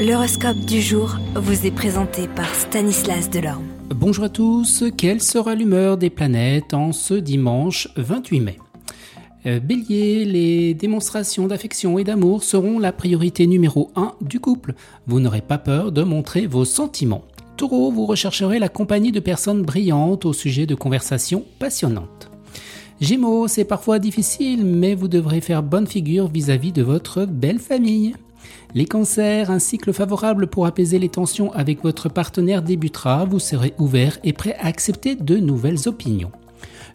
L'horoscope du jour vous est présenté par Stanislas Delorme. Bonjour à tous, quelle sera l'humeur des planètes en ce dimanche 28 mai? Euh, Bélier, les démonstrations d'affection et d'amour seront la priorité numéro 1 du couple. Vous n'aurez pas peur de montrer vos sentiments. Taureau, vous rechercherez la compagnie de personnes brillantes au sujet de conversations passionnantes. Gémeaux, c'est parfois difficile, mais vous devrez faire bonne figure vis-à-vis -vis de votre belle famille. Les cancers, un cycle favorable pour apaiser les tensions avec votre partenaire débutera, vous serez ouvert et prêt à accepter de nouvelles opinions.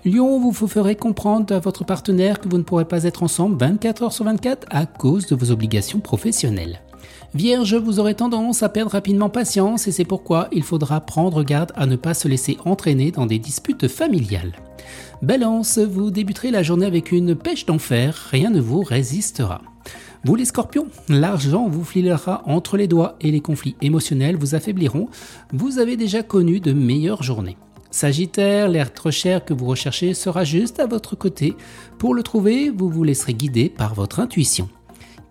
Lion, vous vous ferez comprendre à votre partenaire que vous ne pourrez pas être ensemble 24 heures sur 24 à cause de vos obligations professionnelles. Vierge, vous aurez tendance à perdre rapidement patience et c'est pourquoi il faudra prendre garde à ne pas se laisser entraîner dans des disputes familiales. Balance, vous débuterez la journée avec une pêche d'enfer, rien ne vous résistera. Vous les scorpions, l'argent vous filera entre les doigts et les conflits émotionnels vous affaibliront. Vous avez déjà connu de meilleures journées. Sagittaire, l'être cher que vous recherchez sera juste à votre côté. Pour le trouver, vous vous laisserez guider par votre intuition.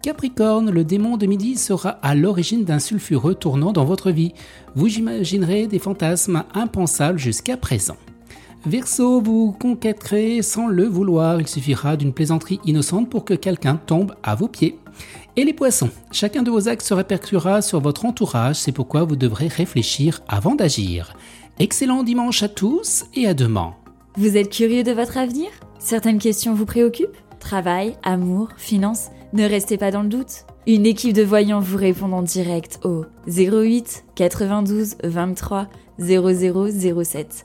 Capricorne, le démon de midi sera à l'origine d'un sulfureux tournant dans votre vie. Vous imaginerez des fantasmes impensables jusqu'à présent. Verseau, vous conquêterez sans le vouloir. Il suffira d'une plaisanterie innocente pour que quelqu'un tombe à vos pieds. Et les poissons, chacun de vos actes se répercutera sur votre entourage, c'est pourquoi vous devrez réfléchir avant d'agir. Excellent dimanche à tous et à demain. Vous êtes curieux de votre avenir? Certaines questions vous préoccupent? Travail, amour, finances? Ne restez pas dans le doute. Une équipe de voyants vous répond en direct au 08 92 23 0007.